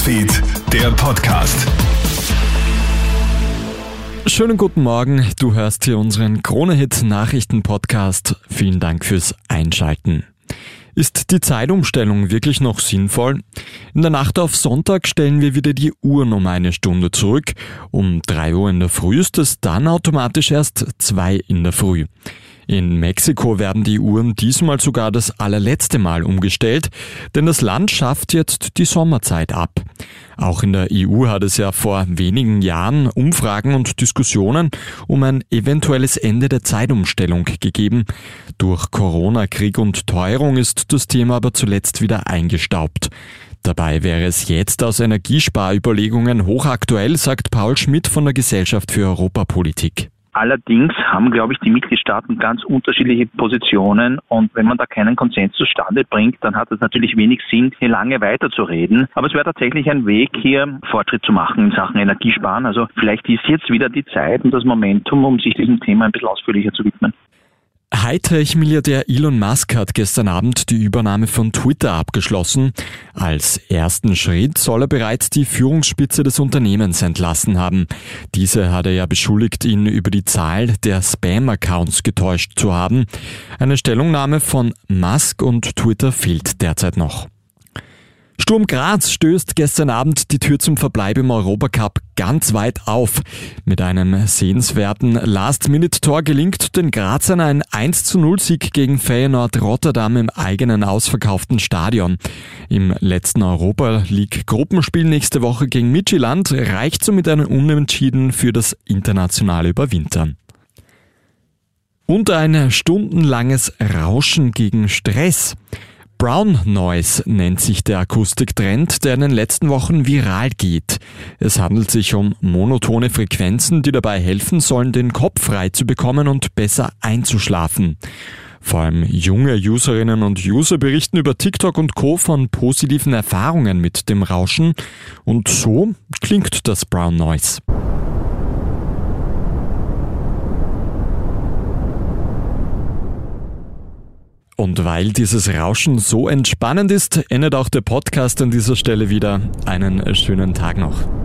Newsfeed, der Podcast. Schönen guten Morgen, du hörst hier unseren Kronehit Nachrichten Podcast. Vielen Dank fürs Einschalten. Ist die Zeitumstellung wirklich noch sinnvoll? In der Nacht auf Sonntag stellen wir wieder die Uhren um eine Stunde zurück. Um drei Uhr in der Früh ist es dann automatisch erst zwei in der Früh. In Mexiko werden die Uhren diesmal sogar das allerletzte Mal umgestellt, denn das Land schafft jetzt die Sommerzeit ab. Auch in der EU hat es ja vor wenigen Jahren Umfragen und Diskussionen um ein eventuelles Ende der Zeitumstellung gegeben. Durch Corona, Krieg und Teuerung ist das Thema aber zuletzt wieder eingestaubt. Dabei wäre es jetzt aus Energiesparüberlegungen hochaktuell, sagt Paul Schmidt von der Gesellschaft für Europapolitik. Allerdings haben, glaube ich, die Mitgliedstaaten ganz unterschiedliche Positionen und wenn man da keinen Konsens zustande bringt, dann hat es natürlich wenig Sinn, hier lange weiterzureden. Aber es wäre tatsächlich ein Weg, hier Fortschritt zu machen in Sachen Energiesparen. Also vielleicht ist jetzt wieder die Zeit und das Momentum, um sich diesem Thema ein bisschen ausführlicher zu widmen. Hightech-Milliardär Elon Musk hat gestern Abend die Übernahme von Twitter abgeschlossen. Als ersten Schritt soll er bereits die Führungsspitze des Unternehmens entlassen haben. Diese hat er ja beschuldigt, ihn über die Zahl der Spam-Accounts getäuscht zu haben. Eine Stellungnahme von Musk und Twitter fehlt derzeit noch. Sturm Graz stößt gestern Abend die Tür zum Verbleib im Europacup ganz weit auf. Mit einem sehenswerten Last-Minute-Tor gelingt den Grazern ein 1 0 Sieg gegen Feyenoord Rotterdam im eigenen ausverkauften Stadion. Im letzten Europa League Gruppenspiel nächste Woche gegen Midtjylland reicht somit ein Unentschieden für das internationale Überwintern. Und ein stundenlanges Rauschen gegen Stress. Brown Noise nennt sich der Akustiktrend, der in den letzten Wochen viral geht. Es handelt sich um monotone Frequenzen, die dabei helfen sollen, den Kopf frei zu bekommen und besser einzuschlafen. Vor allem junge Userinnen und User berichten über TikTok und Co. von positiven Erfahrungen mit dem Rauschen und so klingt das Brown Noise. Und weil dieses Rauschen so entspannend ist, endet auch der Podcast an dieser Stelle wieder. Einen schönen Tag noch.